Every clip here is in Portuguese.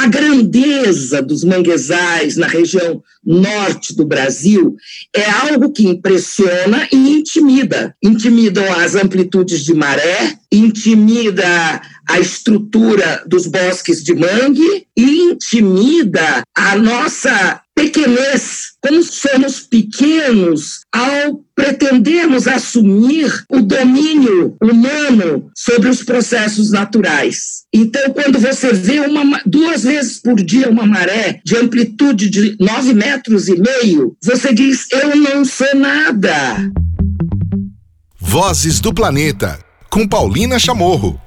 a grandeza dos manguezais na região norte do Brasil é algo que impressiona e intimida. Intimidam as amplitudes de maré, intimida a estrutura dos bosques de mangue e intimida a nossa pequenez, como somos pequenos ao pretendermos assumir o domínio humano sobre os processos naturais. Então, quando você vê uma, duas vezes por dia uma maré de amplitude de nove metros e meio, você diz: Eu não sou nada. Vozes do Planeta, com Paulina Chamorro.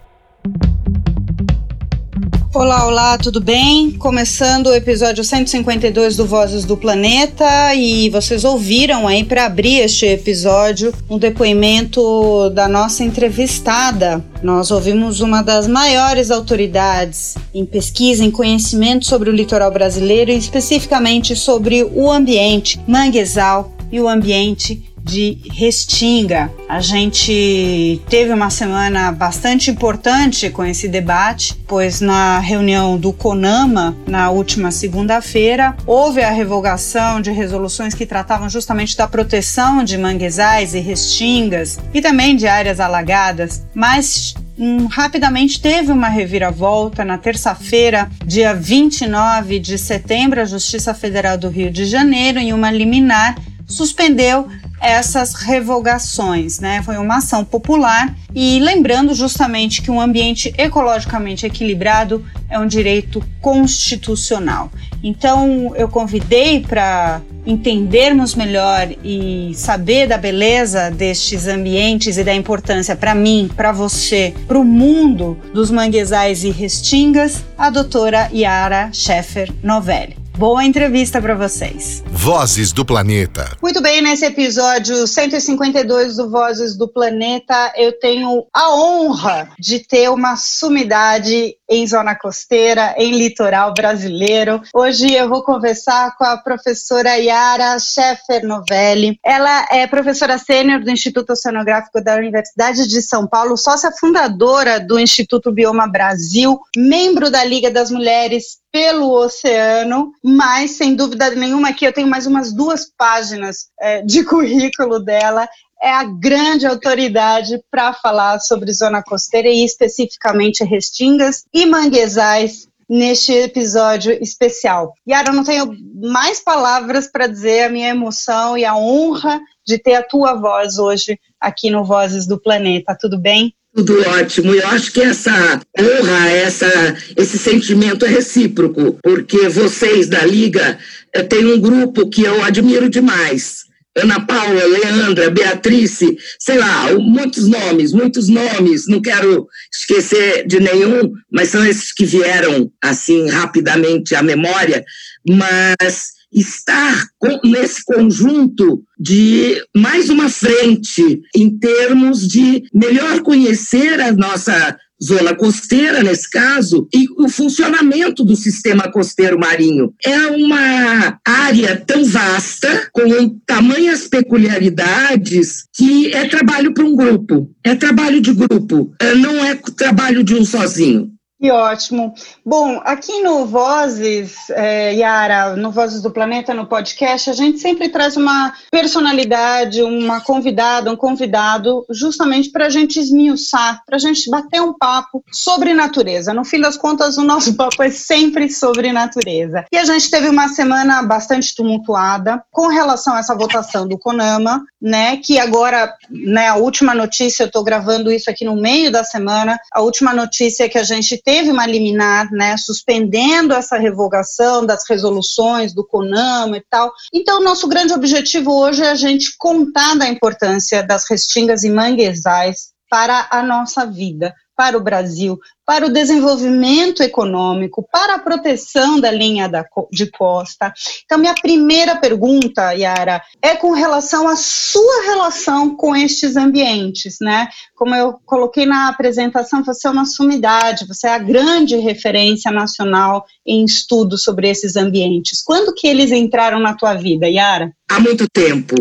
Olá, olá, tudo bem? Começando o episódio 152 do Vozes do Planeta e vocês ouviram aí para abrir este episódio um depoimento da nossa entrevistada. Nós ouvimos uma das maiores autoridades em pesquisa, em conhecimento sobre o litoral brasileiro e especificamente sobre o ambiente manguezal e o ambiente de Restinga. A gente teve uma semana bastante importante com esse debate, pois na reunião do CONAMA, na última segunda-feira, houve a revogação de resoluções que tratavam justamente da proteção de manguezais e restingas e também de áreas alagadas, mas um, rapidamente teve uma reviravolta na terça-feira, dia 29 de setembro, a Justiça Federal do Rio de Janeiro, em uma liminar, suspendeu essas revogações, né? Foi uma ação popular e lembrando justamente que um ambiente ecologicamente equilibrado é um direito constitucional. Então eu convidei para entendermos melhor e saber da beleza destes ambientes e da importância para mim, para você, para o mundo dos manguezais e restingas, a doutora Yara Scheffer Novelli. Boa entrevista para vocês. Vozes do Planeta. Muito bem, nesse episódio 152 do Vozes do Planeta, eu tenho a honra de ter uma sumidade em zona costeira, em litoral brasileiro. Hoje eu vou conversar com a professora Yara Scheffer Novelli. Ela é professora sênior do Instituto Oceanográfico da Universidade de São Paulo, sócia fundadora do Instituto Bioma Brasil, membro da Liga das Mulheres pelo oceano, mas sem dúvida nenhuma aqui eu tenho mais umas duas páginas é, de currículo dela. É a grande autoridade para falar sobre zona costeira e especificamente restingas e manguezais neste episódio especial. Yara, eu não tenho mais palavras para dizer a minha emoção e a honra de ter a tua voz hoje aqui no Vozes do Planeta. Tudo bem? Tudo ótimo. Eu acho que essa honra, essa, esse sentimento é recíproco, porque vocês da Liga eh, têm um grupo que eu admiro demais. Ana Paula, Leandra, Beatrice, sei lá, muitos nomes, muitos nomes, não quero esquecer de nenhum, mas são esses que vieram assim rapidamente à memória, mas estar nesse conjunto de mais uma frente em termos de melhor conhecer a nossa zona costeira, nesse caso, e o funcionamento do sistema costeiro marinho. É uma área tão vasta, com tamanhas peculiaridades, que é trabalho para um grupo, é trabalho de grupo, é, não é trabalho de um sozinho. Que ótimo. Bom, aqui no Vozes, é, Yara, no Vozes do Planeta, no podcast, a gente sempre traz uma personalidade, uma convidada, um convidado, justamente para a gente esmiuçar, para a gente bater um papo sobre natureza. No fim das contas, o nosso papo é sempre sobre natureza. E a gente teve uma semana bastante tumultuada com relação a essa votação do CONAMA, né, que agora, né, a última notícia, eu estou gravando isso aqui no meio da semana, a última notícia que a gente teve teve uma liminar, né, suspendendo essa revogação das resoluções do CONAMA e tal. Então, nosso grande objetivo hoje é a gente contar da importância das restingas e manguezais para a nossa vida, para o Brasil, para o desenvolvimento econômico, para a proteção da linha da, de costa. Então, minha primeira pergunta, Yara, é com relação à sua relação com estes ambientes, né? Como eu coloquei na apresentação, você é uma sumidade, você é a grande referência nacional em estudo sobre esses ambientes. Quando que eles entraram na tua vida, Yara? Há muito tempo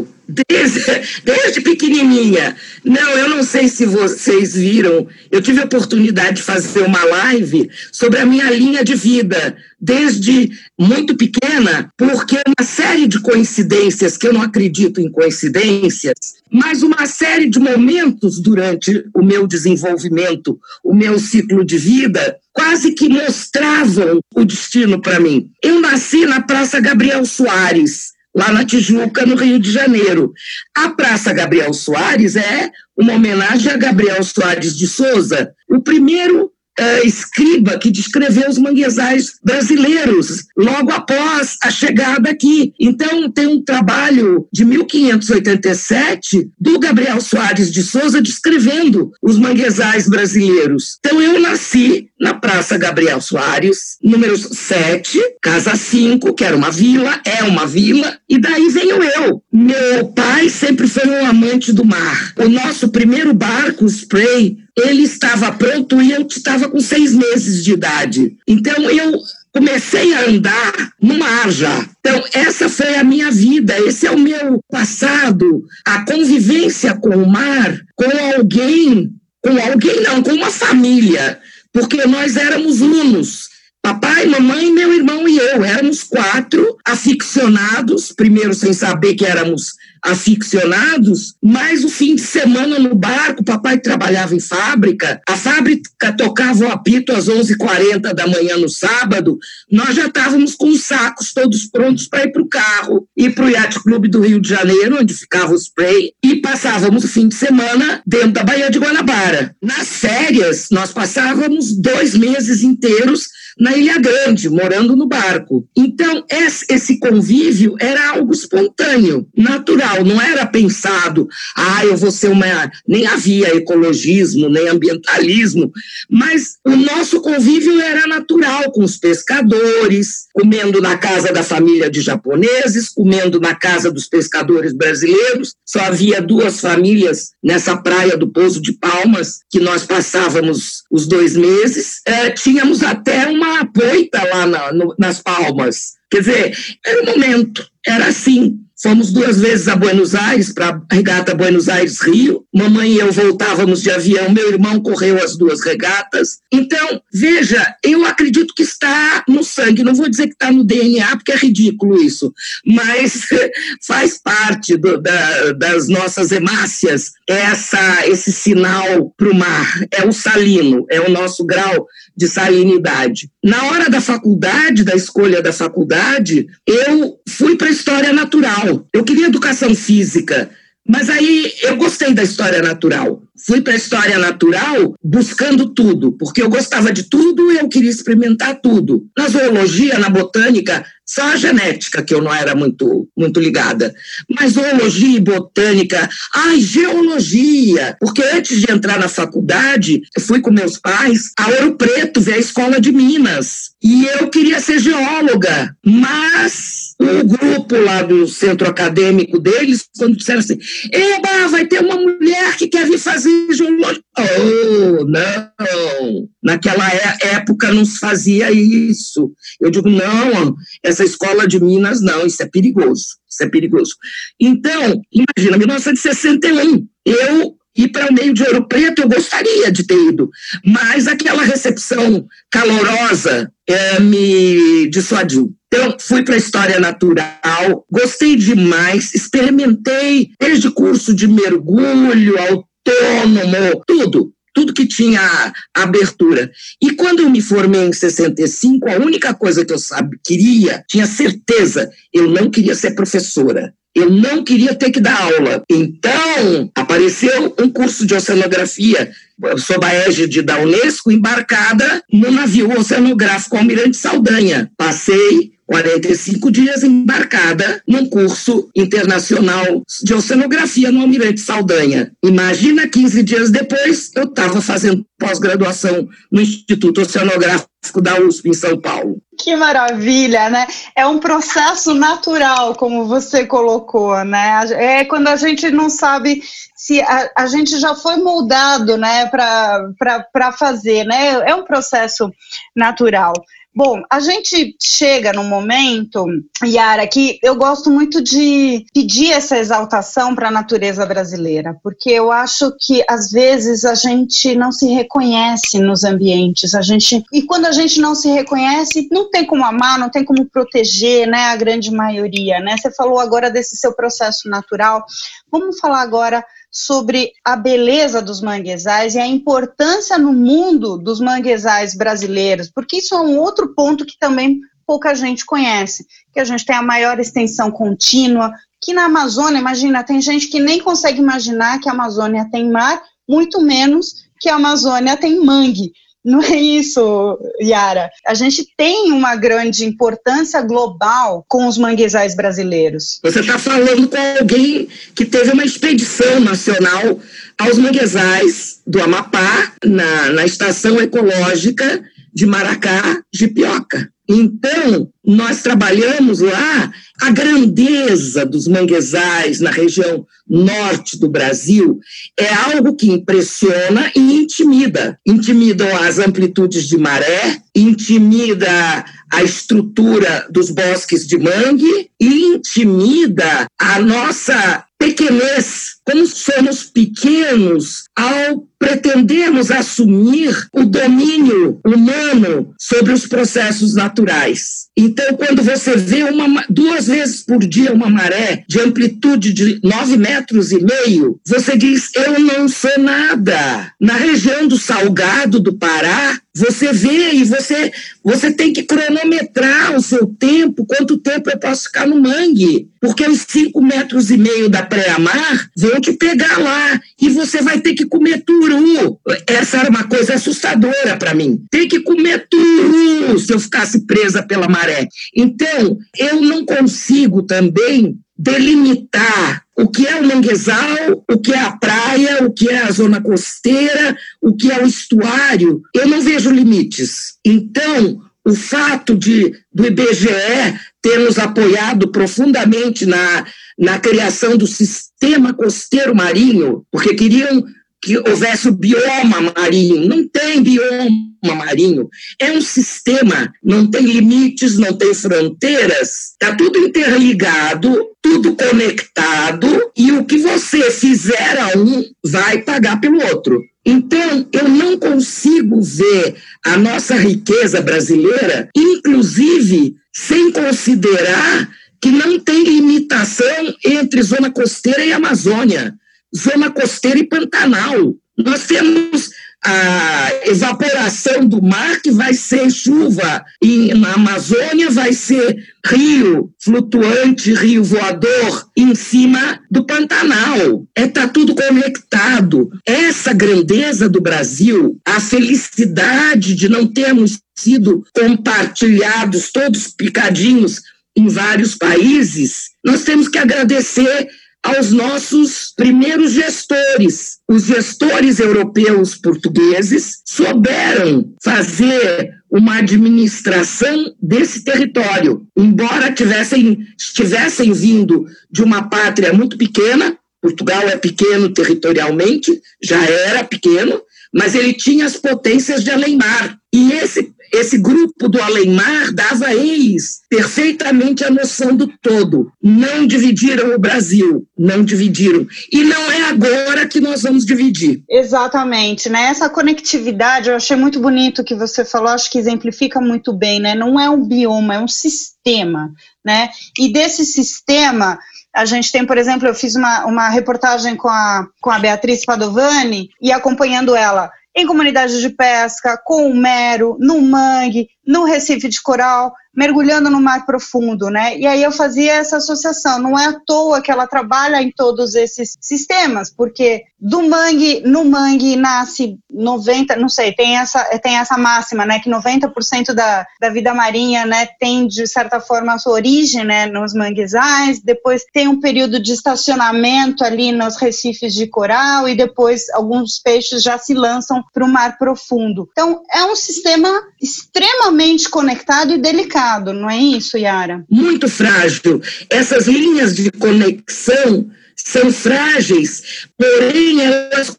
Desde, desde pequenininha. Não, eu não sei se vocês viram, eu tive a oportunidade de fazer uma live sobre a minha linha de vida, desde muito pequena, porque uma série de coincidências, que eu não acredito em coincidências, mas uma série de momentos durante o meu desenvolvimento, o meu ciclo de vida, quase que mostravam o destino para mim. Eu nasci na Praça Gabriel Soares, lá na Tijuca, no Rio de Janeiro. A Praça Gabriel Soares é uma homenagem a Gabriel Soares de Souza, o primeiro uh, escriba que descreveu os manguezais brasileiros logo após a chegada aqui. Então, tem um trabalho de 1587 do Gabriel Soares de Souza descrevendo os manguezais brasileiros. Então, eu nasci na Praça Gabriel Soares, número 7, casa 5, que era uma vila, é uma vila, e daí venho eu. Meu pai sempre foi um amante do mar. O nosso primeiro barco, Spray, ele estava pronto e eu estava com seis meses de idade. Então eu comecei a andar no mar já. Então, essa foi a minha vida, esse é o meu passado, a convivência com o mar, com alguém, com alguém não, com uma família, porque nós éramos unos. Papai, mamãe, meu irmão e eu éramos quatro aficionados, primeiro sem saber que éramos aficionados, mas o fim de semana no barco, papai trabalhava em fábrica, a fábrica tocava o apito às 11h40 da manhã no sábado, nós já estávamos com os sacos todos prontos para ir para o carro, ir para o Yacht Clube do Rio de Janeiro, onde ficava o spray, e passávamos o fim de semana dentro da Baía de Guanabara. Nas férias, nós passávamos dois meses inteiros na Ilha Grande, morando no barco. Então, esse convívio era algo espontâneo, natural, não era pensado, ah, eu vou ser uma. Nem havia ecologismo, nem ambientalismo, mas o nosso convívio era natural com os pescadores, comendo na casa da família de japoneses, comendo na casa dos pescadores brasileiros. Só havia duas famílias nessa praia do Pouso de Palmas, que nós passávamos os dois meses. É, tínhamos até uma uma poita lá na, no, nas palmas. Quer dizer, era o momento, era assim. Fomos duas vezes a Buenos Aires, para a regata Buenos Aires-Rio. Mamãe e eu voltávamos de avião, meu irmão correu as duas regatas. Então, veja, eu acredito que está no sangue. Não vou dizer que está no DNA, porque é ridículo isso, mas faz parte do, da, das nossas hemácias essa, esse sinal para o mar. É o salino, é o nosso grau de salinidade. Na hora da faculdade, da escolha da faculdade, eu fui para a história natural. Eu queria educação física, mas aí eu gostei da história natural. Fui para a história natural buscando tudo, porque eu gostava de tudo e eu queria experimentar tudo. Na zoologia, na botânica, só a genética que eu não era muito, muito ligada. Mas zoologia e botânica, ai, geologia. Porque antes de entrar na faculdade, eu fui com meus pais a Ouro Preto, ver a escola de Minas. E eu queria ser geóloga, mas o grupo lá do centro acadêmico deles, quando disseram assim, Eba, vai ter uma mulher que quer vir fazer geologia. Oh, não! Naquela é, época não se fazia isso. Eu digo, não, essa escola de Minas, não, isso é perigoso, isso é perigoso. Então, imagina, 1961, eu ir para o meio de Ouro Preto, eu gostaria de ter ido, mas aquela recepção calorosa é, me dissuadiu. Então, fui para a História Natural, gostei demais, experimentei desde curso de mergulho, autônomo, tudo tudo que tinha abertura. E quando eu me formei em 65, a única coisa que eu sabe, queria, tinha certeza, eu não queria ser professora. Eu não queria ter que dar aula. Então, apareceu um curso de oceanografia sob a égide da Unesco, embarcada no navio oceanográfico Almirante Saldanha. Passei 45 dias embarcada num curso internacional de oceanografia no Almirante Saldanha. Imagina, 15 dias depois, eu estava fazendo pós-graduação no Instituto Oceanográfico da USP, em São Paulo. Que maravilha, né? É um processo natural, como você colocou, né? É quando a gente não sabe se a, a gente já foi moldado, né, para fazer, né? É um processo natural. Bom, a gente chega num momento, Yara, que eu gosto muito de pedir essa exaltação para a natureza brasileira, porque eu acho que às vezes a gente não se reconhece nos ambientes, a gente e quando a gente não se reconhece, não tem como amar, não tem como proteger, né, a grande maioria, né? Você falou agora desse seu processo natural. Vamos falar agora sobre a beleza dos manguezais e a importância no mundo dos manguezais brasileiros, porque isso é um outro ponto que também pouca gente conhece, que a gente tem a maior extensão contínua, que na Amazônia, imagina, tem gente que nem consegue imaginar que a Amazônia tem mar, muito menos que a Amazônia tem mangue. Não é isso, Yara. A gente tem uma grande importância global com os manguezais brasileiros. Você está falando com alguém que teve uma expedição nacional aos manguezais do Amapá, na, na estação ecológica de Maracá, de Pioca. Então, nós trabalhamos lá a grandeza dos manguezais na região norte do Brasil é algo que impressiona e intimida. Intimidam as amplitudes de maré, intimida a estrutura dos bosques de mangue e intimida a nossa pequenez, como somos pequenos ao pretendermos assumir o domínio humano sobre os processos naturais. Então, quando você vê uma, duas vezes por dia uma maré de amplitude de nove metros e meio, você diz: Eu não sou nada. Na região do Salgado do Pará, você vê e você, você tem que cronometrar o seu tempo, quanto tempo eu posso ficar no mangue. Porque os cinco metros e meio da pré-mar vão te pegar lá e você vai ter que comer turu. Essa era uma coisa assustadora para mim. Tem que comer turu se eu ficasse presa pela maré. Então, eu não consigo também delimitar o que é o manguezal, o que é a praia, o que é a zona costeira, o que é o estuário. Eu não vejo limites. Então, o fato de do IBGE ter nos apoiado profundamente na, na criação do sistema costeiro marinho, porque queriam que houvesse o bioma marinho. Não tem bioma marinho. É um sistema, não tem limites, não tem fronteiras. Está tudo interligado, tudo conectado, e o que você fizer a um vai pagar pelo outro. Então, eu não consigo ver a nossa riqueza brasileira, inclusive sem considerar que não tem limitação entre zona costeira e Amazônia zona costeira e Pantanal. Nós temos a evaporação do mar, que vai ser chuva, e na Amazônia vai ser rio flutuante, rio voador, em cima do Pantanal. Está é, tá tudo conectado. Essa grandeza do Brasil, a felicidade de não termos sido compartilhados, todos picadinhos em vários países, nós temos que agradecer aos nossos primeiros gestores. Os gestores europeus portugueses souberam fazer uma administração desse território, embora tivessem, estivessem vindo de uma pátria muito pequena. Portugal é pequeno territorialmente, já era pequeno, mas ele tinha as potências de além-mar. E esse esse grupo do além-mar dava eles perfeitamente a noção do todo. Não dividiram o Brasil, não dividiram. E não é agora que nós vamos dividir. Exatamente, né? Essa conectividade, eu achei muito bonito que você falou, acho que exemplifica muito bem, né? Não é um bioma, é um sistema, né? E desse sistema, a gente tem, por exemplo, eu fiz uma, uma reportagem com a, com a Beatriz Padovani e acompanhando ela em comunidades de pesca, com o mero, no mangue, no Recife de Coral, mergulhando no mar profundo, né? E aí eu fazia essa associação. Não é à toa que ela trabalha em todos esses sistemas, porque do mangue, no mangue nasce 90, não sei, tem essa, tem essa máxima, né? Que 90% da, da vida marinha, né, tem de certa forma a sua origem, né, nos manguezais. Depois tem um período de estacionamento ali nos recifes de coral e depois alguns peixes já se lançam para o mar profundo. Então é um sistema extremamente extremamente conectado e delicado, não é isso, Yara? Muito frágil. Essas linhas de conexão são frágeis, porém elas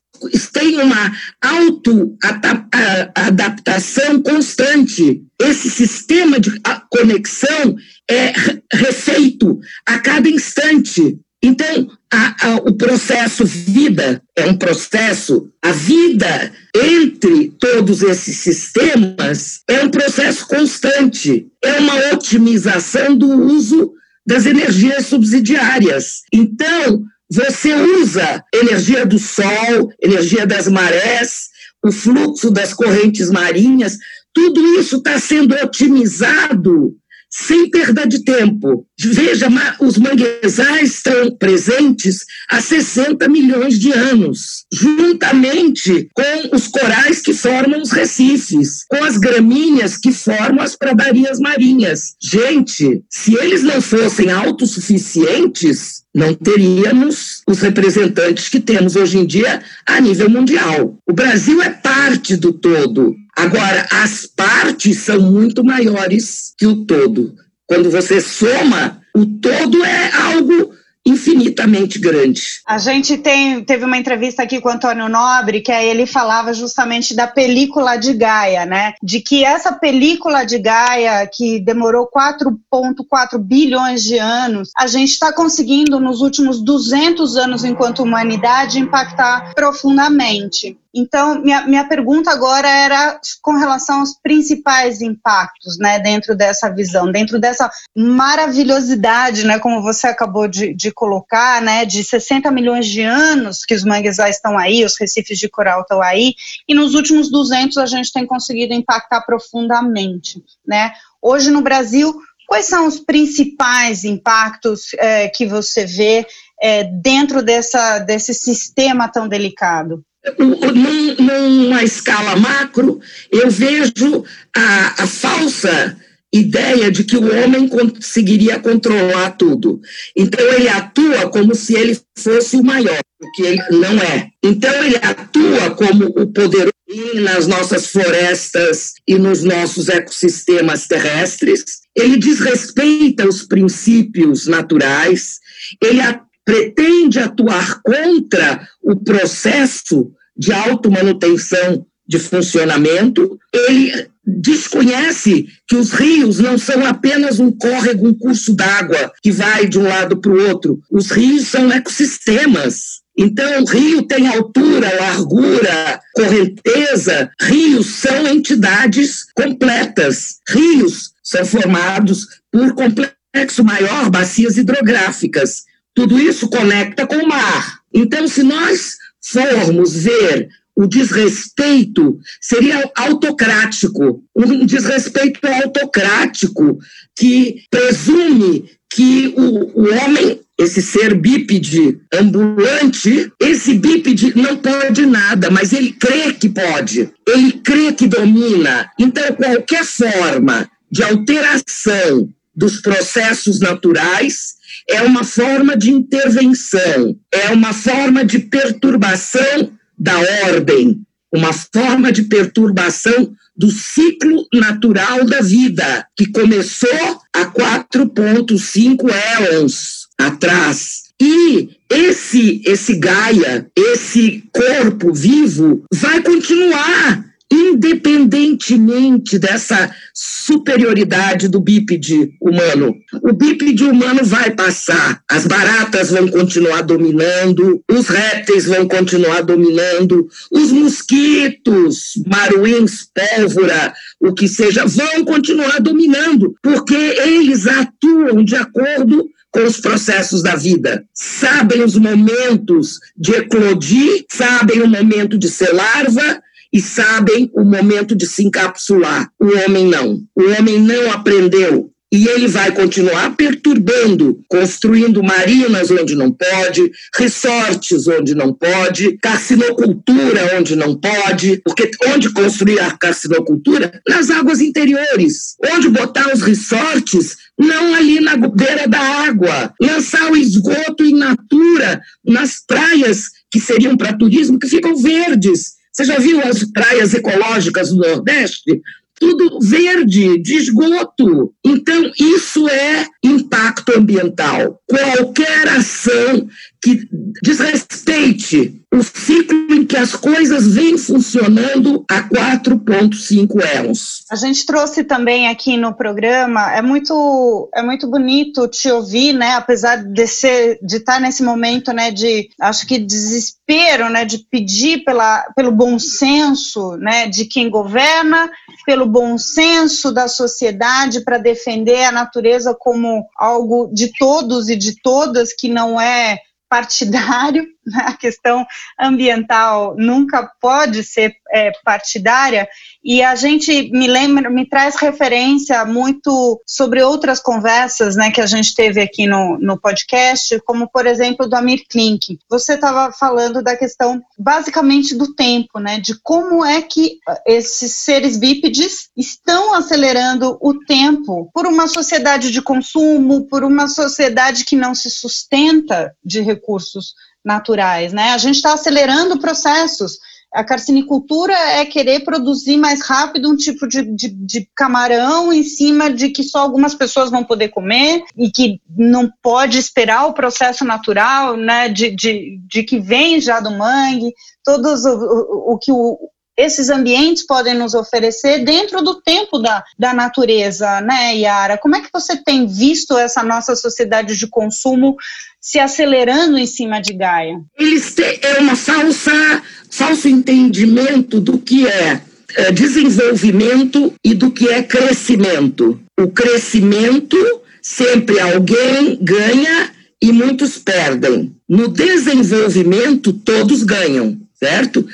têm uma auto-adaptação constante. Esse sistema de conexão é refeito a cada instante. Então, a, a, o processo vida é um processo, a vida entre todos esses sistemas é um processo constante, é uma otimização do uso das energias subsidiárias. Então, você usa energia do sol, energia das marés, o fluxo das correntes marinhas, tudo isso está sendo otimizado sem perda de tempo. Veja, os manguezais estão presentes há 60 milhões de anos, juntamente com os corais que formam os recifes, com as gramíneas que formam as pradarias marinhas. Gente, se eles não fossem autossuficientes, não teríamos os representantes que temos hoje em dia a nível mundial. O Brasil é parte do todo. Agora, as partes são muito maiores que o todo. Quando você soma, o todo é algo infinitamente grande. A gente tem, teve uma entrevista aqui com o Antônio Nobre, que aí ele falava justamente da película de Gaia, né? De que essa película de Gaia, que demorou 4,4 bilhões de anos, a gente está conseguindo nos últimos 200 anos, enquanto humanidade, impactar profundamente. Então, minha, minha pergunta agora era com relação aos principais impactos, né, dentro dessa visão, dentro dessa maravilhosidade, né, como você acabou de, de colocar, né, de 60 milhões de anos que os manguezais estão aí, os recifes de coral estão aí, e nos últimos 200 a gente tem conseguido impactar profundamente, né. Hoje no Brasil, quais são os principais impactos é, que você vê é, dentro dessa, desse sistema tão delicado? Num, numa escala macro, eu vejo a, a falsa ideia de que o homem conseguiria controlar tudo. Então ele atua como se ele fosse o maior, o que ele não é. Então ele atua como o poderoso nas nossas florestas e nos nossos ecossistemas terrestres. Ele desrespeita os princípios naturais, ele pretende atuar contra o processo de automanutenção de funcionamento, ele desconhece que os rios não são apenas um córrego, um curso d'água que vai de um lado para o outro. Os rios são ecossistemas. Então, o rio tem altura, largura, correnteza. Rios são entidades completas. Rios são formados por complexo maior, bacias hidrográficas. Tudo isso conecta com o mar. Então, se nós formos ver o desrespeito, seria autocrático, um desrespeito autocrático que presume que o, o homem, esse ser bípede ambulante, esse bípede não pode nada, mas ele crê que pode, ele crê que domina. Então, qualquer forma de alteração dos processos naturais é uma forma de intervenção, é uma forma de perturbação da ordem, uma forma de perturbação do ciclo natural da vida, que começou há 4,5 éons atrás. E esse, esse Gaia, esse corpo vivo, vai continuar independentemente dessa superioridade do bípede humano. O bípede humano vai passar, as baratas vão continuar dominando, os répteis vão continuar dominando, os mosquitos, maruins, pólvora, o que seja, vão continuar dominando, porque eles atuam de acordo com os processos da vida. Sabem os momentos de eclodir, sabem o momento de ser larva, e sabem o momento de se encapsular. O homem não. O homem não aprendeu. E ele vai continuar perturbando, construindo marinas onde não pode, resorts onde não pode, carcinocultura onde não pode, porque onde construir a carcinocultura? Nas águas interiores. Onde botar os resorts? Não ali na beira da água. Lançar o esgoto in natura nas praias que seriam para turismo, que ficam verdes você já viu as praias ecológicas do Nordeste? Tudo verde, de esgoto. Então, isso é impacto ambiental ambiental. Qualquer ação que desrespeite o ciclo em que as coisas vêm funcionando a 4,5 elos. A gente trouxe também aqui no programa, é muito, é muito bonito te ouvir, né, apesar de, ser, de estar nesse momento, né, de, acho que desespero, né, de pedir pela, pelo bom senso, né, de quem governa, pelo bom senso da sociedade para defender a natureza como algo de todos e de todas, que não é partidário? A questão ambiental nunca pode ser é, partidária, e a gente me lembra, me traz referência muito sobre outras conversas né, que a gente teve aqui no, no podcast, como por exemplo do Amir Klink. Você estava falando da questão basicamente do tempo, né, de como é que esses seres bípedes estão acelerando o tempo por uma sociedade de consumo, por uma sociedade que não se sustenta de recursos naturais, né? A gente está acelerando processos. A carcinicultura é querer produzir mais rápido um tipo de, de, de, camarão em cima de que só algumas pessoas vão poder comer e que não pode esperar o processo natural, né, de, de, de que vem já do mangue, todos o, o, o que o, esses ambientes podem nos oferecer dentro do tempo da, da natureza, né, Yara? Como é que você tem visto essa nossa sociedade de consumo se acelerando em cima de Gaia? Eles têm é uma falsa, falso entendimento do que é, é desenvolvimento e do que é crescimento. O crescimento, sempre alguém ganha e muitos perdem. No desenvolvimento, todos ganham, certo?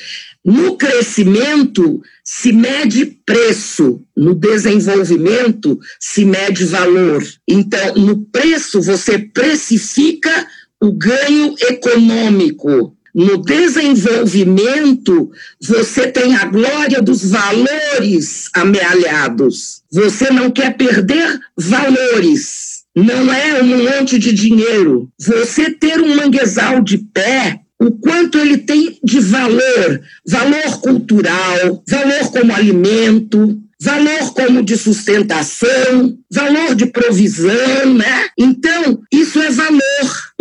No crescimento se mede preço, no desenvolvimento se mede valor. Então, no preço você precifica o ganho econômico. No desenvolvimento, você tem a glória dos valores amealhados. Você não quer perder valores. Não é um monte de dinheiro. Você ter um manguezal de pé o quanto ele tem de valor, valor cultural, valor como alimento, valor como de sustentação, valor de provisão, né? Então, isso é valor,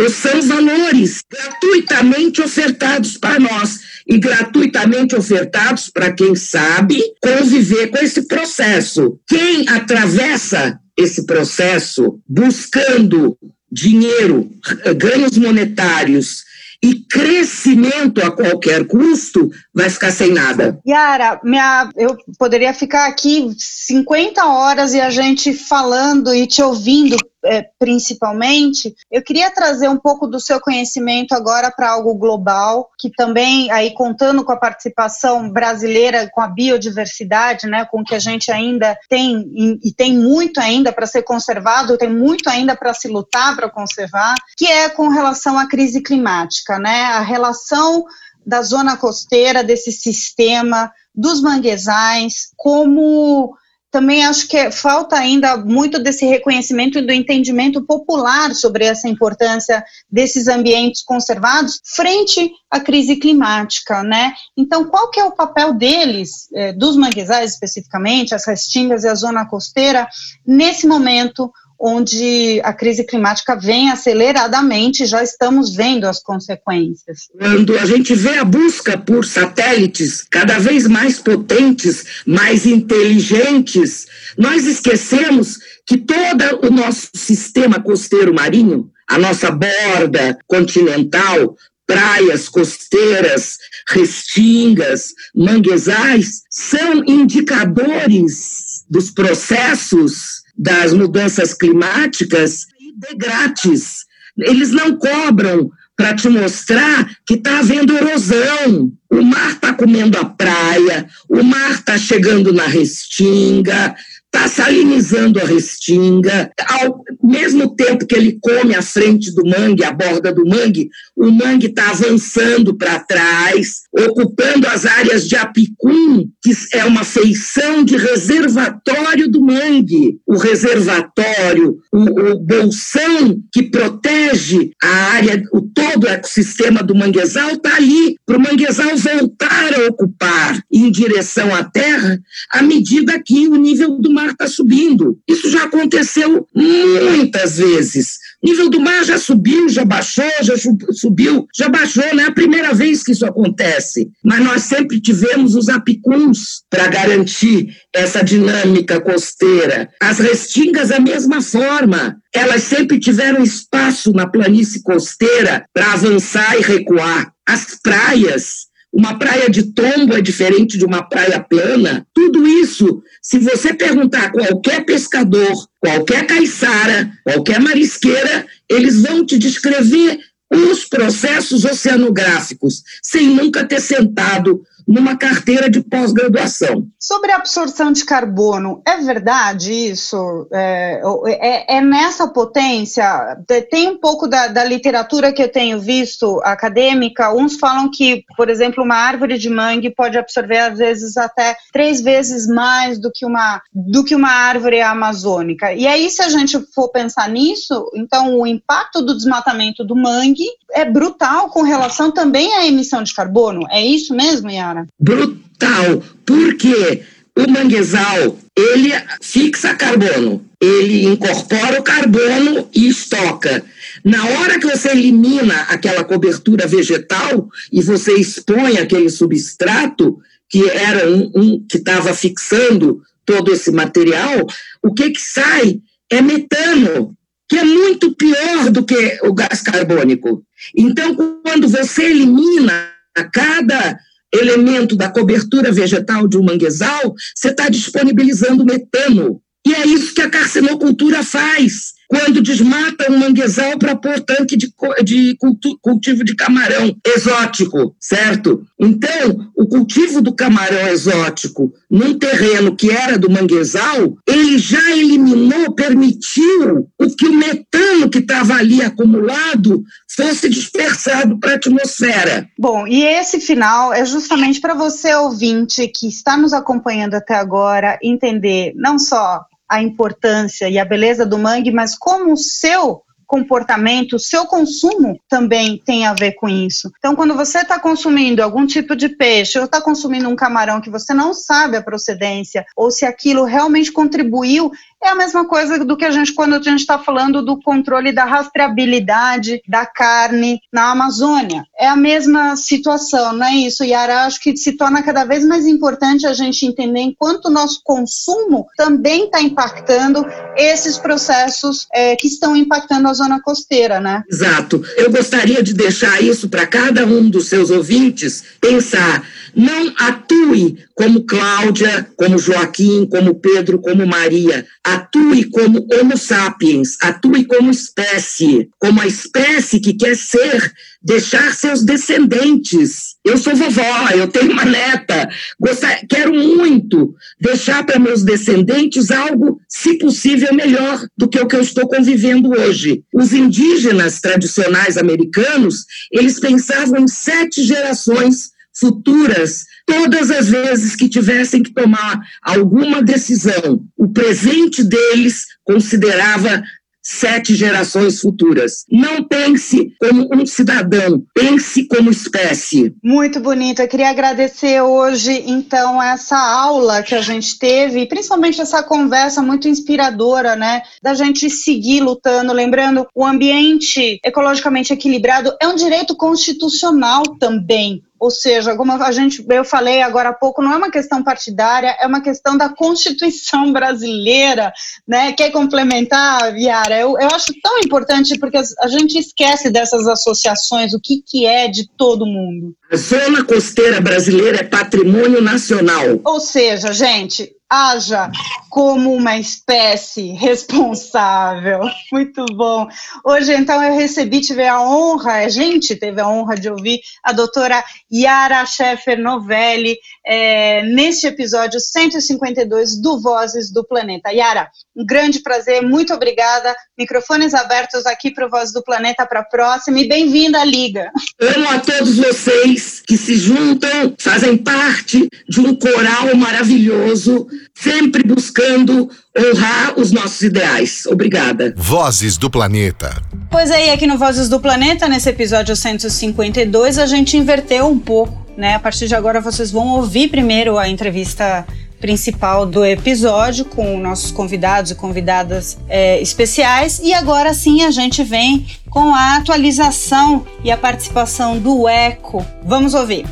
ou são valores gratuitamente ofertados para nós e gratuitamente ofertados para quem sabe conviver com esse processo. Quem atravessa esse processo buscando dinheiro, ganhos monetários e crescimento a qualquer custo, vai ficar sem nada. Yara, minha, eu poderia ficar aqui 50 horas e a gente falando e te ouvindo é, principalmente, eu queria trazer um pouco do seu conhecimento agora para algo global, que também, aí contando com a participação brasileira, com a biodiversidade, né, com que a gente ainda tem, e, e tem muito ainda para ser conservado, tem muito ainda para se lutar para conservar, que é com relação à crise climática, né, a relação da zona costeira, desse sistema, dos manguezais, como também acho que falta ainda muito desse reconhecimento e do entendimento popular sobre essa importância desses ambientes conservados frente à crise climática, né? Então, qual que é o papel deles, eh, dos manguezais especificamente, as restingas e a zona costeira, nesse momento onde a crise climática vem aceleradamente, já estamos vendo as consequências. Quando a gente vê a busca por satélites cada vez mais potentes, mais inteligentes, nós esquecemos que todo o nosso sistema costeiro marinho, a nossa borda continental, praias costeiras, restingas, manguezais, são indicadores dos processos das mudanças climáticas de grátis. Eles não cobram para te mostrar que está havendo erosão. O mar está comendo a praia, o mar está chegando na restinga, está salinizando a restinga. Ao mesmo tempo que ele come a frente do mangue, a borda do mangue, o mangue está avançando para trás, ocupando as áreas de apicum, que é uma feição de reservatório do mangue. O reservatório, o, o bolsão que protege a área, o todo o ecossistema do manguezal está ali, para o manguezal voltar a ocupar em direção à terra, à medida que o nível do mar está subindo. Isso já aconteceu muitas vezes O nível do mar já subiu, já baixou, já subiu, já baixou, não é a primeira vez que isso acontece. Mas nós sempre tivemos os apicuns para garantir essa dinâmica costeira. As restingas, a mesma forma. Elas sempre tiveram espaço na planície costeira para avançar e recuar. As praias, uma praia de tombo é diferente de uma praia plana. Tudo isso, se você perguntar a qualquer pescador, qualquer caiçara, qualquer marisqueira, eles vão te descrever os processos oceanográficos, sem nunca ter sentado numa carteira de pós-graduação. Sobre a absorção de carbono, é verdade isso? É, é, é, nessa potência? Tem um pouco da, da, literatura que eu tenho visto acadêmica, uns falam que, por exemplo, uma árvore de mangue pode absorver às vezes até três vezes mais do que uma, do que uma árvore amazônica. E aí, se a gente for pensar nisso, então o impacto do desmatamento do mangue é brutal com relação também à emissão de carbono. É isso mesmo, Yara? Brutal. Porque o manguezal, ele fixa carbono, ele incorpora o carbono e estoca. Na hora que você elimina aquela cobertura vegetal e você expõe aquele substrato, que era um, um que estava fixando todo esse material, o que, que sai é metano, que é muito pior do que o gás carbônico. Então, quando você elimina cada elemento da cobertura vegetal de um manguezal, você está disponibilizando metano. E é isso que a carcinocultura faz quando desmata um manguezal para pôr tanque de, de cultivo de camarão exótico, certo? Então, o cultivo do camarão exótico num terreno que era do manguezal, ele já eliminou, permitiu o que o metano que estava ali acumulado fosse dispersado para a atmosfera. Bom, e esse final é justamente para você, ouvinte, que está nos acompanhando até agora, entender não só a importância e a beleza do mangue, mas como o seu comportamento, o seu consumo também tem a ver com isso. Então, quando você está consumindo algum tipo de peixe ou está consumindo um camarão que você não sabe a procedência ou se aquilo realmente contribuiu é a mesma coisa do que a gente, quando a gente está falando do controle da rastreabilidade da carne na Amazônia. É a mesma situação, não é isso, Yara? Acho que se torna cada vez mais importante a gente entender enquanto o nosso consumo também está impactando esses processos é, que estão impactando a zona costeira, né? Exato. Eu gostaria de deixar isso para cada um dos seus ouvintes pensar. Não atue como Cláudia, como Joaquim, como Pedro, como Maria atue como Homo sapiens, atue como espécie, como a espécie que quer ser, deixar seus descendentes. Eu sou vovó, eu tenho uma neta, gostar, quero muito deixar para meus descendentes algo, se possível, melhor do que o que eu estou convivendo hoje. Os indígenas tradicionais americanos, eles pensavam em sete gerações futuras todas as vezes que tivessem que tomar alguma decisão, o presente deles considerava sete gerações futuras. Não pense como um cidadão, pense como espécie. Muito bonito. Eu queria agradecer hoje, então, essa aula que a gente teve, principalmente essa conversa muito inspiradora, né? Da gente seguir lutando. Lembrando, o ambiente ecologicamente equilibrado é um direito constitucional também. Ou seja, como a gente, eu falei agora há pouco, não é uma questão partidária, é uma questão da Constituição brasileira, né? Quer complementar, Viara? Eu, eu acho tão importante porque a gente esquece dessas associações, o que, que é de todo mundo. A zona costeira brasileira é patrimônio nacional. Ou seja, gente, haja como uma espécie responsável. Muito bom. Hoje, então, eu recebi, tive a honra, a gente teve a honra de ouvir a doutora Yara Scheffer Novelli é, neste episódio 152 do Vozes do Planeta. Yara, um grande prazer, muito obrigada. Microfones abertos aqui para o Voz do Planeta para a próxima e bem-vinda à Liga. Amo a todos vocês que se juntam, fazem parte de um coral maravilhoso sempre buscando honrar os nossos ideais. Obrigada. Vozes do Planeta. Pois aí, aqui no Vozes do Planeta, nesse episódio 152, a gente inverteu um pouco, né? A partir de agora vocês vão ouvir primeiro a entrevista principal do episódio, com nossos convidados e convidadas é, especiais. E agora sim a gente vem com a atualização e a participação do ECO. Vamos ouvir.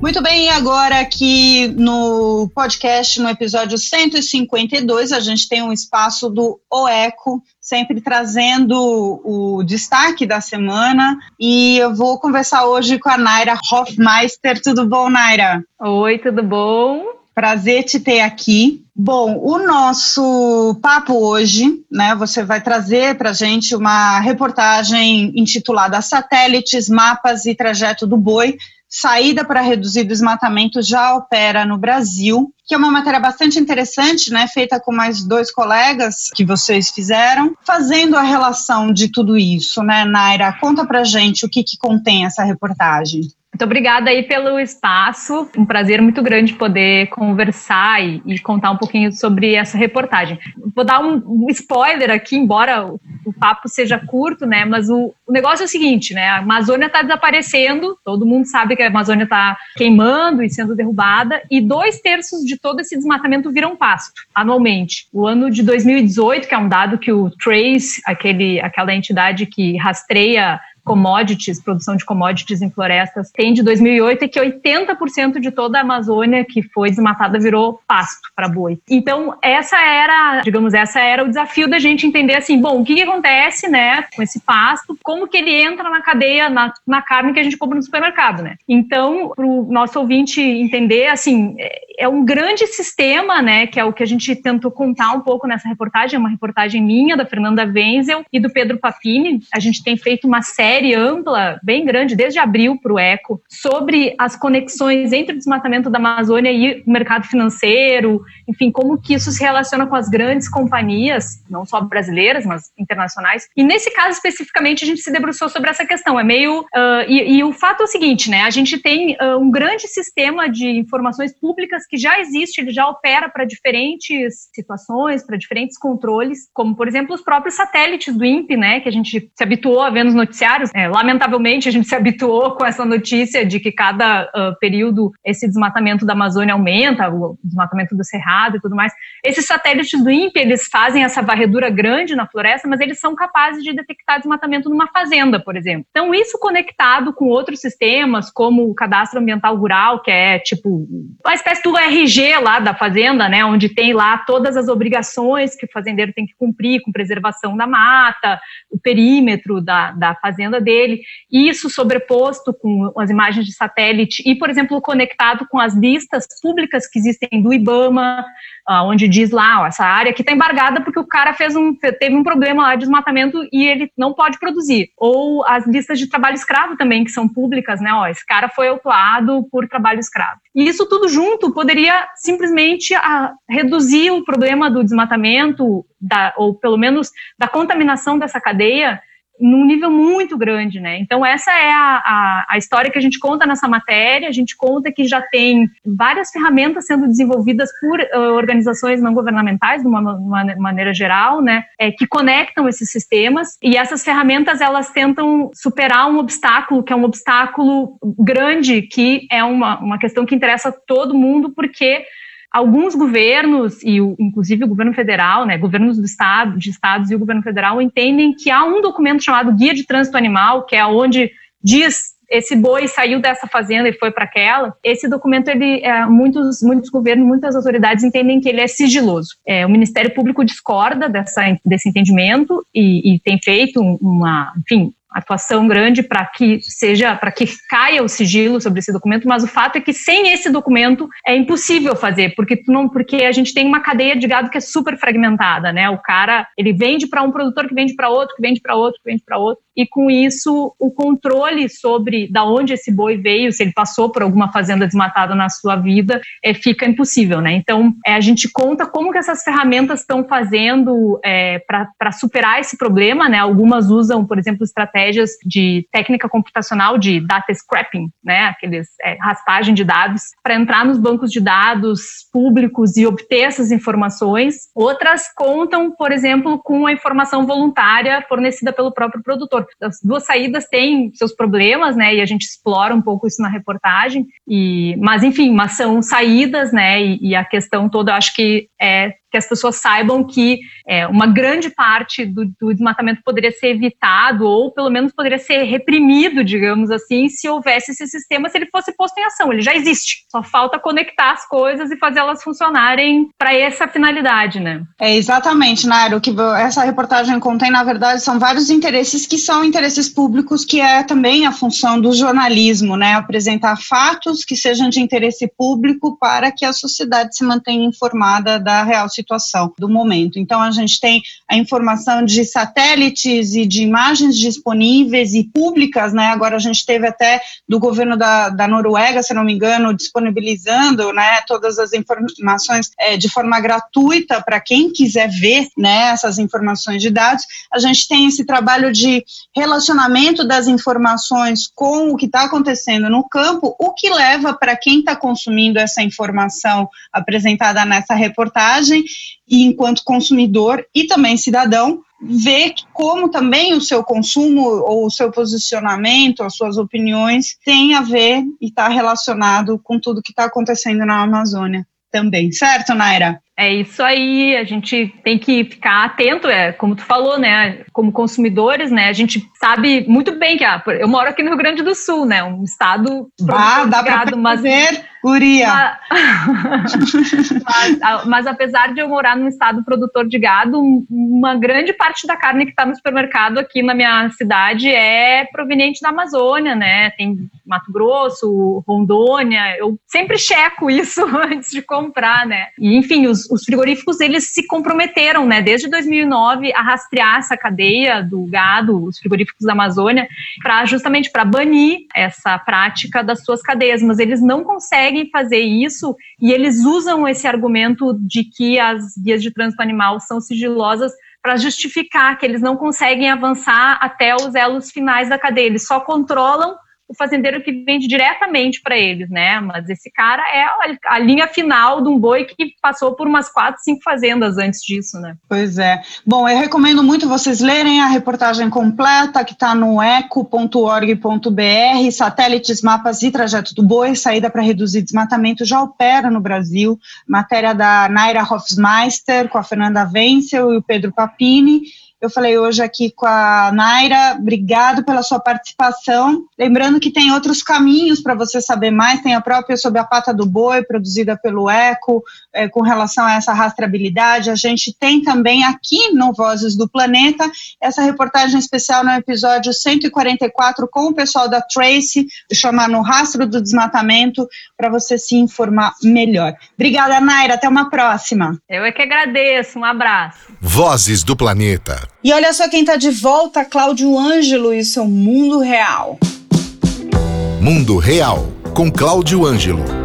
Muito bem, agora aqui no podcast, no episódio 152, a gente tem um espaço do OECO, sempre trazendo o destaque da semana. E eu vou conversar hoje com a Naira Hofmeister. Tudo bom, Naira? Oi, tudo bom? Prazer te ter aqui. Bom, o nosso papo hoje, né? Você vai trazer para gente uma reportagem intitulada Satélites, Mapas e Trajeto do Boi, saída para reduzir desmatamento já opera no Brasil, que é uma matéria bastante interessante, né, feita com mais dois colegas que vocês fizeram, fazendo a relação de tudo isso, né, Naira? Conta para gente o que, que contém essa reportagem. Muito obrigada aí pelo espaço. Um prazer muito grande poder conversar e, e contar um pouquinho sobre essa reportagem. Vou dar um, um spoiler aqui, embora o, o, papo seja curto, né? Mas o, o negócio é o seguinte, né? A Amazônia está desaparecendo, todo mundo sabe que a Amazônia está queimando e sendo derrubada, e dois terços de todo esse desmatamento viram pasto anualmente. O ano de 2018, que é um dado que o Trace, aquele, aquela entidade que rastreia commodities, produção de commodities em florestas, tem de 2008 é que 80% de toda a Amazônia que foi desmatada virou pasto para boi. Então, essa era, digamos, essa era o desafio da gente entender assim, bom, o que, que acontece, né, com esse pasto, como que ele entra na cadeia, na, na carne que a gente compra no supermercado, né? Então, para o nosso ouvinte entender, assim, é, é um grande sistema, né, que é o que a gente tentou contar um pouco nessa reportagem, é uma reportagem minha, da Fernanda Wenzel e do Pedro Papini. A gente tem feito uma série série ampla, bem grande, desde abril para o ECO, sobre as conexões entre o desmatamento da Amazônia e o mercado financeiro, enfim, como que isso se relaciona com as grandes companhias, não só brasileiras, mas internacionais. E nesse caso especificamente a gente se debruçou sobre essa questão. É meio uh, e, e, o fato é o seguinte, né? A gente tem uh, um grande sistema de informações públicas que já existe, ele já opera para diferentes situações, para diferentes controles, como por exemplo os próprios satélites do INPE, né? Que a gente se habituou a ver nos noticiários é, lamentavelmente, a gente se habituou com essa notícia de que cada uh, período esse desmatamento da Amazônia aumenta, o desmatamento do Cerrado e tudo mais. Esses satélites do INPE, eles fazem essa varredura grande na floresta, mas eles são capazes de detectar desmatamento numa fazenda, por exemplo. Então, isso conectado com outros sistemas, como o cadastro ambiental rural, que é tipo uma espécie do RG lá da fazenda, né, onde tem lá todas as obrigações que o fazendeiro tem que cumprir com preservação da mata, o perímetro da, da fazenda dele, isso sobreposto com as imagens de satélite e, por exemplo, conectado com as listas públicas que existem do IBAMA, uh, onde diz lá, ó, essa área aqui está embargada porque o cara fez um, teve um problema lá de desmatamento e ele não pode produzir. Ou as listas de trabalho escravo também, que são públicas, né? Ó, esse cara foi autuado por trabalho escravo. E isso tudo junto poderia simplesmente uh, reduzir o problema do desmatamento, da, ou pelo menos da contaminação dessa cadeia, num nível muito grande, né? Então essa é a, a, a, história que a gente conta nessa matéria. A gente conta que já tem várias ferramentas sendo desenvolvidas por uh, organizações não governamentais, de uma, uma, maneira geral, né? É, que conectam esses sistemas e essas ferramentas elas tentam superar um obstáculo que é um obstáculo grande, que é uma, uma questão que interessa a todo mundo, porque alguns governos, e inclusive o governo federal, né, governos do estado, de estados e o governo federal entendem que há um documento chamado Guia de Trânsito Animal, que é onde diz esse boi saiu dessa fazenda e foi para aquela. Esse documento, ele, é, muitos, muitos governos, muitas autoridades entendem que ele é sigiloso. É, o Ministério Público discorda dessa, desse entendimento e, e tem feito uma, enfim, atuação grande para que seja, para que caia o sigilo sobre esse documento, mas o fato é que sem esse documento é impossível fazer, porque não, porque a gente tem uma cadeia de gado que é super fragmentada, né? O cara, ele vende para um produtor que vende para outro, que vende para outro, que vende para outro e com isso o controle sobre da onde esse boi veio, se ele passou por alguma fazenda desmatada na sua vida, é, fica impossível, né? Então é, a gente conta como que essas ferramentas estão fazendo é, para superar esse problema, né? Algumas usam, por exemplo, estratégias de técnica computacional de data scrapping, né? Aqueles é, raspagem de dados para entrar nos bancos de dados públicos e obter essas informações. Outras contam, por exemplo, com a informação voluntária fornecida pelo próprio produtor as duas saídas têm seus problemas, né? E a gente explora um pouco isso na reportagem. E, mas enfim, mas são saídas, né? E, e a questão toda, acho que é que as pessoas saibam que é, uma grande parte do, do, desmatamento poderia ser evitado ou pelo menos poderia ser reprimido, digamos assim, se houvesse esse sistema, se ele fosse posto em ação. Ele já existe. Só falta conectar as coisas e fazer elas funcionarem para essa finalidade, né? É exatamente, Nairo. O que essa reportagem contém, na verdade, são vários interesses que são interesses públicos, que é também a função do jornalismo, né? Apresentar fatos que sejam de interesse público para que a sociedade se mantenha informada da real situação situação do momento. Então, a gente tem a informação de satélites e de imagens disponíveis e públicas, né? Agora a gente teve até do governo da, da Noruega, se não me engano, disponibilizando, né, todas as informações é, de forma gratuita para quem quiser ver, né, essas informações de dados. A gente tem esse trabalho de relacionamento das informações com o que está acontecendo no campo, o que leva para quem está consumindo essa informação apresentada nessa reportagem e enquanto consumidor e também cidadão, ver como também o seu consumo ou o seu posicionamento, as suas opiniões tem a ver e está relacionado com tudo que está acontecendo na Amazônia também, certo, Naira? É isso aí, a gente tem que ficar atento, é como tu falou, né? Como consumidores, né? A gente sabe muito bem que ah, eu moro aqui no Rio Grande do Sul, né? Um estado ah, dá para mas Uria. Mas, mas, apesar de eu morar num estado produtor de gado, uma grande parte da carne que está no supermercado aqui na minha cidade é proveniente da Amazônia, né? Tem Mato Grosso, Rondônia. Eu sempre checo isso antes de comprar, né? E enfim, os, os frigoríficos eles se comprometeram, né? Desde 2009 a rastrear essa cadeia do gado, os frigoríficos da Amazônia, para justamente para banir essa prática das suas cadeias, mas eles não conseguem conseguem fazer isso e eles usam esse argumento de que as guias de trânsito animal são sigilosas para justificar que eles não conseguem avançar até os elos finais da cadeia. Eles só controlam o fazendeiro que vende diretamente para eles, né? Mas esse cara é a, linha final de um boi que passou por umas quatro, cinco fazendas antes disso, né? Pois é. Bom, eu recomendo muito vocês lerem a reportagem completa que está no eco.org.br, satélites, mapas e trajeto do boi, saída para reduzir desmatamento já opera no Brasil. Matéria da Naira Hofsmeister com a Fernanda Wenzel e o Pedro Papini eu falei hoje aqui com a Naira, obrigado pela sua participação. Lembrando que tem outros caminhos para você saber mais, tem a própria Sob a Pata do Boi, produzida pelo ECO, é, com relação a essa rastreabilidade. A gente tem também aqui no Vozes do Planeta essa reportagem especial no episódio 144 com o pessoal da Trace, chamar No Rastro do Desmatamento, para você se informar melhor. Obrigada, Naira, até uma próxima. Eu é que agradeço, um abraço. Vozes do Planeta. E olha só quem está de volta, Cláudio Ângelo e seu Mundo Real. Mundo Real, com Cláudio Ângelo.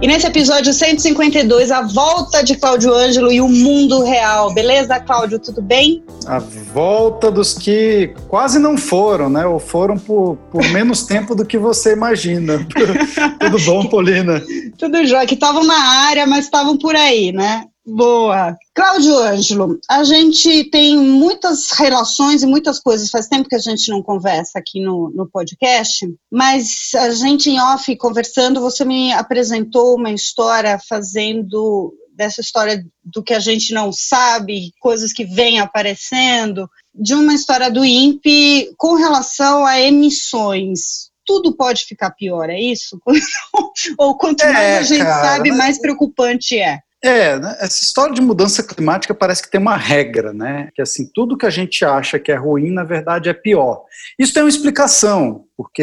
E nesse episódio 152, a volta de Cláudio Ângelo e o mundo real. Beleza, Cláudio? Tudo bem? A volta dos que quase não foram, né? Ou foram por, por menos tempo do que você imagina. Tudo bom, Polina? Tudo jóia, que estavam na área, mas estavam por aí, né? Boa. Cláudio Ângelo, a gente tem muitas relações e muitas coisas, faz tempo que a gente não conversa aqui no, no podcast, mas a gente em off conversando, você me apresentou uma história fazendo dessa história do que a gente não sabe, coisas que vêm aparecendo, de uma história do INPE com relação a emissões tudo pode ficar pior, é isso? Ou quanto mais é, a gente cara, sabe, mais preocupante é? É, né? essa história de mudança climática parece que tem uma regra, né? Que assim, tudo que a gente acha que é ruim, na verdade, é pior. Isso tem uma explicação porque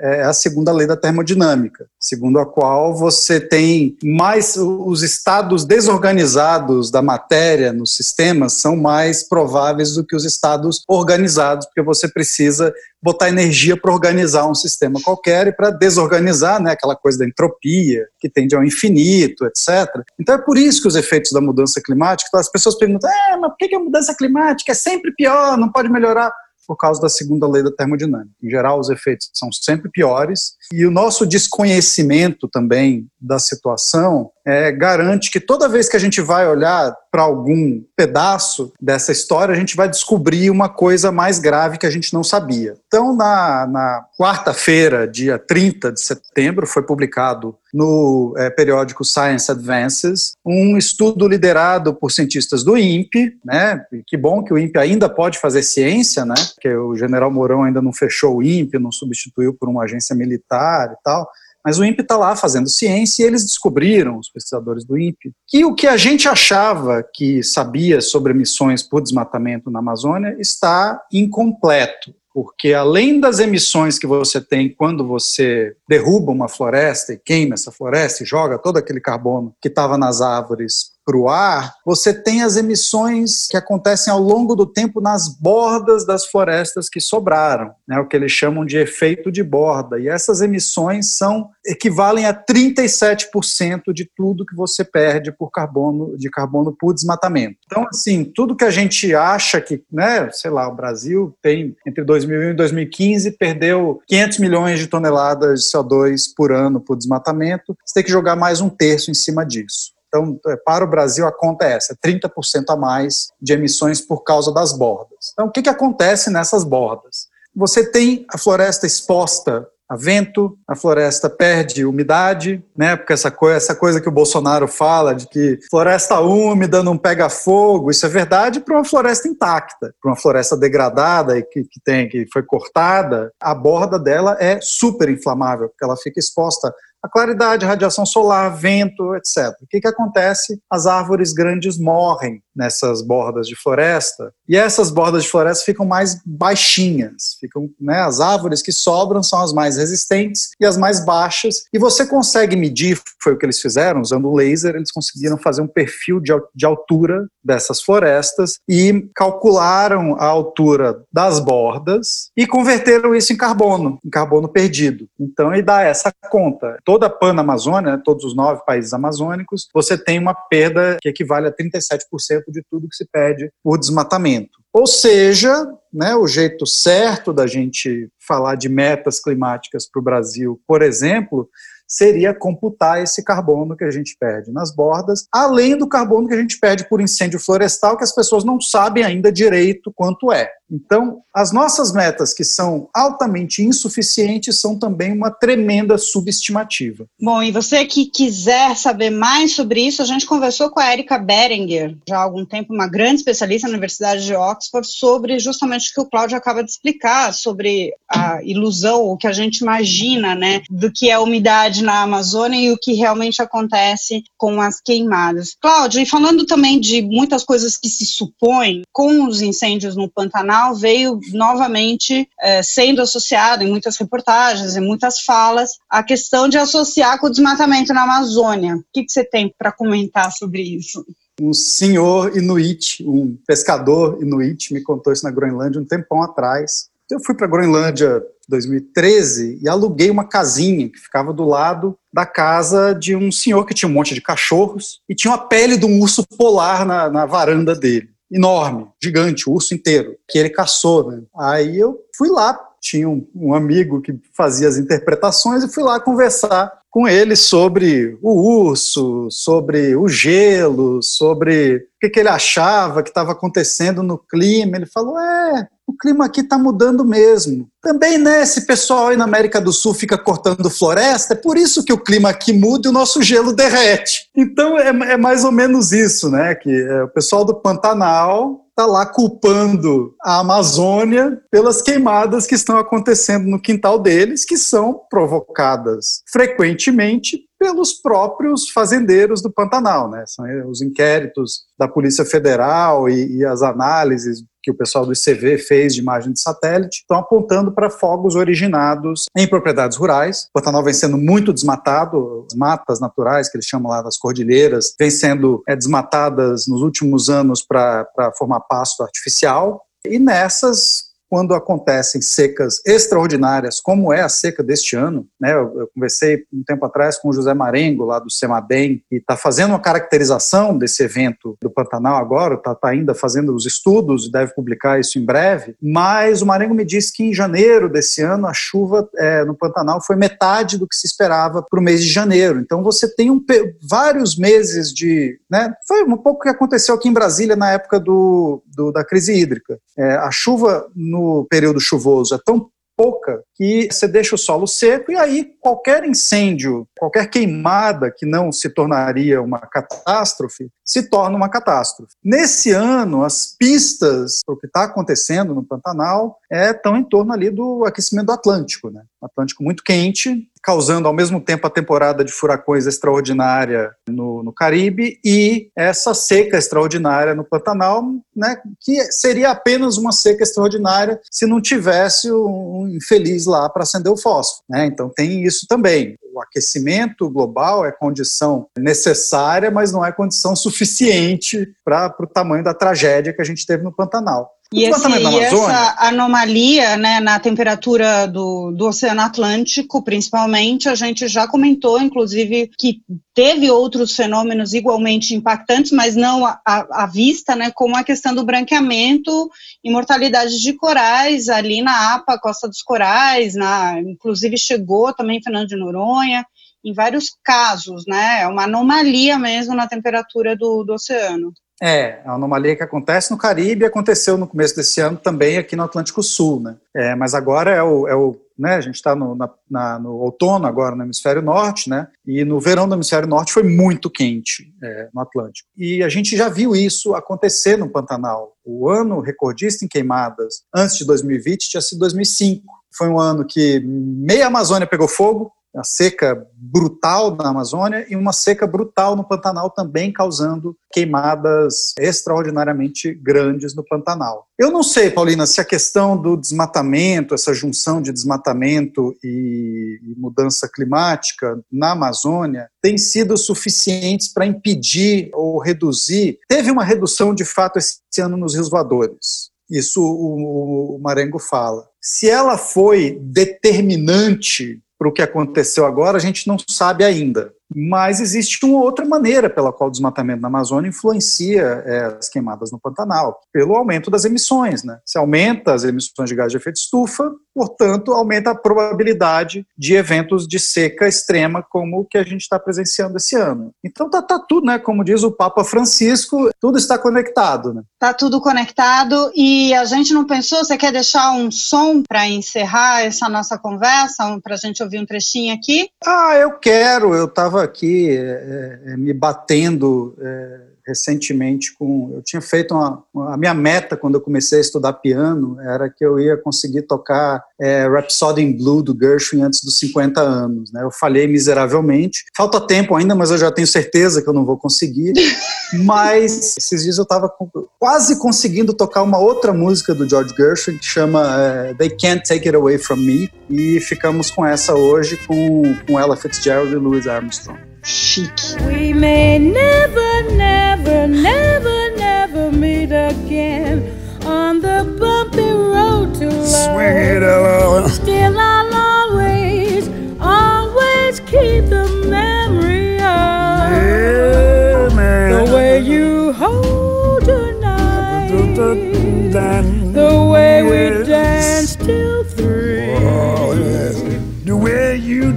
é a segunda lei da termodinâmica, segundo a qual você tem mais os estados desorganizados da matéria nos sistemas são mais prováveis do que os estados organizados, porque você precisa botar energia para organizar um sistema qualquer e para desorganizar, né, aquela coisa da entropia que tende ao infinito, etc. Então é por isso que os efeitos da mudança climática, as pessoas perguntam, é, mas por que a mudança climática é sempre pior, não pode melhorar? Por causa da segunda lei da termodinâmica. Em geral, os efeitos são sempre piores e o nosso desconhecimento também da situação é, garante que toda vez que a gente vai olhar para algum pedaço dessa história, a gente vai descobrir uma coisa mais grave que a gente não sabia. Então, na, na quarta-feira, dia 30 de setembro, foi publicado no é, periódico Science Advances um estudo liderado por cientistas do INPE, né? Que bom que o INPE ainda pode fazer ciência, né? Porque o general Mourão ainda não fechou o INPE, não substituiu por uma agência militar e tal. Mas o INPE está lá fazendo ciência e eles descobriram, os pesquisadores do INPE, que o que a gente achava que sabia sobre emissões por desmatamento na Amazônia está incompleto porque além das emissões que você tem quando você derruba uma floresta e queima essa floresta e joga todo aquele carbono que estava nas árvores para o ar, você tem as emissões que acontecem ao longo do tempo nas bordas das florestas que sobraram, né, o que eles chamam de efeito de borda. E essas emissões são equivalem a 37% de tudo que você perde por carbono de carbono por desmatamento. Então, assim, tudo que a gente acha que, né, sei lá, o Brasil tem entre 2001 e 2015 perdeu 500 milhões de toneladas de CO2 por ano por desmatamento, você tem que jogar mais um terço em cima disso. Então, é, para o Brasil, a conta é essa: 30% a mais de emissões por causa das bordas. Então, o que, que acontece nessas bordas? Você tem a floresta exposta a vento, a floresta perde umidade, né? Porque essa coisa, essa coisa que o Bolsonaro fala de que floresta úmida não pega fogo, isso é verdade para uma floresta intacta, para uma floresta degradada e que, que tem que foi cortada, a borda dela é super inflamável, porque ela fica exposta a claridade, radiação solar, vento, etc. O que, que acontece? As árvores grandes morrem nessas bordas de floresta e essas bordas de floresta ficam mais baixinhas, ficam, né, as árvores que sobram são as mais resistentes e as mais baixas e você consegue medir, foi o que eles fizeram usando o laser, eles conseguiram fazer um perfil de, de altura dessas florestas e calcularam a altura das bordas e converteram isso em carbono, em carbono perdido. Então, e dá essa conta toda a Pan-Amazônia, né, todos os nove países amazônicos, você tem uma perda que equivale a 37% de tudo que se perde por desmatamento. Ou seja, né, o jeito certo da gente falar de metas climáticas para o Brasil, por exemplo, seria computar esse carbono que a gente perde nas bordas, além do carbono que a gente perde por incêndio florestal, que as pessoas não sabem ainda direito quanto é. Então, as nossas metas, que são altamente insuficientes, são também uma tremenda subestimativa. Bom, e você que quiser saber mais sobre isso, a gente conversou com a Erika Berenger, já há algum tempo, uma grande especialista na Universidade de Oxford, sobre justamente o que o Cláudio acaba de explicar, sobre a ilusão, o que a gente imagina, né, do que é umidade na Amazônia e o que realmente acontece com as queimadas. Cláudio, e falando também de muitas coisas que se supõem com os incêndios no Pantanal, veio novamente é, sendo associado em muitas reportagens, em muitas falas, a questão de associar com o desmatamento na Amazônia. O que, que você tem para comentar sobre isso? Um senhor inuit, um pescador inuit, me contou isso na Groenlândia um tempão atrás. Eu fui para a Groenlândia 2013 e aluguei uma casinha que ficava do lado da casa de um senhor que tinha um monte de cachorros e tinha a pele de um urso polar na, na varanda dele enorme, gigante, o urso inteiro, que ele caçou. Né? Aí eu fui lá, tinha um, um, amigo que fazia as interpretações e fui lá conversar com ele sobre o urso, sobre o gelo, sobre o que, que ele achava que estava acontecendo no clima. Ele falou: é, o clima aqui está mudando mesmo. Também, né, esse pessoal aí na América do Sul fica cortando floresta, é por isso que o clima aqui muda e o nosso gelo derrete. Então é, é mais ou menos isso, né, que é, o pessoal do Pantanal está lá culpando a Amazônia pelas queimadas que estão acontecendo no quintal deles, que são provocadas frequentemente pelos próprios fazendeiros do Pantanal, né? São os inquéritos da Polícia Federal e, e as análises que o pessoal do ICV fez de imagem de satélite, estão apontando para fogos originados em propriedades rurais. Pantanal vem sendo muito desmatado, as matas naturais, que eles chamam lá das cordilheiras, vêm sendo é, desmatadas nos últimos anos para formar pasto artificial. E nessas quando acontecem secas extraordinárias, como é a seca deste ano, né? Eu, eu conversei um tempo atrás com o José Marengo, lá do Semadem, que está fazendo uma caracterização desse evento do Pantanal agora, está tá ainda fazendo os estudos e deve publicar isso em breve. Mas o Marengo me disse que em janeiro desse ano a chuva é, no Pantanal foi metade do que se esperava para o mês de janeiro. Então você tem um, vários meses de. Né, foi um pouco o que aconteceu aqui em Brasília na época do, do da crise hídrica. É, a chuva no período chuvoso é tão pouca que você deixa o solo seco e aí qualquer incêndio, qualquer queimada que não se tornaria uma catástrofe, se torna uma catástrofe. Nesse ano, as pistas o que está acontecendo no Pantanal estão é, em torno ali do aquecimento do Atlântico, né? Atlântico muito quente, causando ao mesmo tempo a temporada de furacões extraordinária no, no, Caribe e essa seca extraordinária no Pantanal, né, que seria apenas uma seca extraordinária se não tivesse um infeliz lá para acender o fósforo. Né? Então tem isso também. O aquecimento global é condição necessária, mas não é condição suficiente para o tamanho da tragédia que a gente teve no Pantanal. E, esse, e essa anomalia né, na temperatura do, do Oceano Atlântico, principalmente, a gente já comentou, inclusive, que teve outros fenômenos igualmente impactantes, mas não à, vista, né, como a questão do branqueamento e mortalidade de corais ali na APA, Costa dos Corais, na, inclusive chegou também Fernando de Noronha, em vários casos, né, é uma anomalia mesmo na temperatura do, do oceano. É, a anomalia que acontece no Caribe aconteceu no começo desse ano também aqui no Atlântico Sul, né? É, mas agora é o, é o né, a gente está no, no outono agora no hemisfério norte, né? E no verão do hemisfério norte foi muito quente é, no Atlântico. E a gente já viu isso acontecer no Pantanal. O ano recordista em queimadas antes de 2020 tinha sido 2005. Foi um ano que meia Amazônia pegou fogo, a seca brutal na Amazônia e uma seca brutal no Pantanal também causando queimadas extraordinariamente grandes no Pantanal. Eu não sei, Paulina, se a questão do desmatamento, essa junção de desmatamento e, mudança climática na Amazônia tem sido suficientes para impedir ou reduzir. Teve uma redução de fato esse ano nos rios voadores. Isso o, o Marengo fala. Se ela foi determinante para o que aconteceu agora, a gente não sabe ainda. Mas existe uma outra maneira pela qual o desmatamento na Amazônia influencia é, as queimadas no Pantanal, pelo aumento das emissões. Né? Se aumenta as emissões de gás de efeito estufa, portanto, aumenta a probabilidade de eventos de seca extrema como o que a gente está presenciando esse ano. Então tá, tá, tudo, né? Como diz o Papa Francisco, tudo está conectado. Né? Tá tudo conectado e a gente não pensou, você quer deixar um som para encerrar essa nossa conversa, para a gente ouvir um trechinho aqui? Ah, eu quero, eu estava estava aqui é, é, me batendo é, recentemente com. Eu tinha feito uma, A minha meta quando eu comecei a estudar piano era que eu ia conseguir tocar é, Rhapsody in Blue do Gershwin antes dos 50 anos. Né? Eu falhei miseravelmente. Falta tempo ainda, mas eu já tenho certeza que eu não vou conseguir. mas esses dias eu estava quase conseguindo tocar uma outra música do George Gershwin que chama é, They Can't Take It Away From Me. E ficamos com essa hoje com, com Ella Fitzgerald e Louis Armstrong. Chique. We may never, never, never,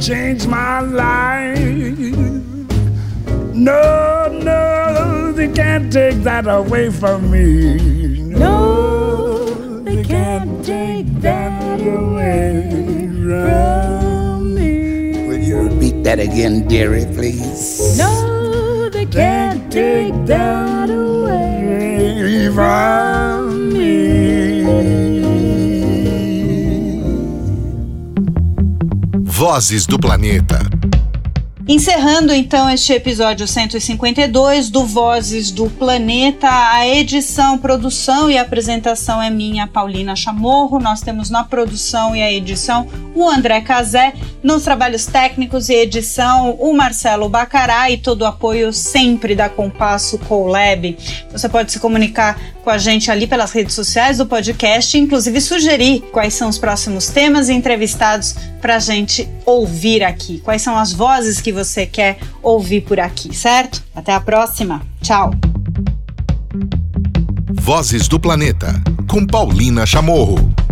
changed my life. No, no, they can't take that away from me. No, they can't take that away from me. Will you repeat that again, dearie, please? No, they can't take that away from Vozes do Planeta. Encerrando então este episódio 152 do Vozes do Planeta, a edição, produção e apresentação é minha, Paulina Chamorro. Nós temos na produção e a edição o André Cazé, nos trabalhos técnicos e edição o Marcelo Bacará e todo o apoio sempre da Compasso Colab. Você pode se comunicar com a gente ali pelas redes sociais do podcast, inclusive sugerir quais são os próximos temas e entrevistados para a gente ouvir aqui. Quais são as vozes que você quer ouvir por aqui, certo? Até a próxima. Tchau. Vozes do Planeta, com Paulina Chamorro.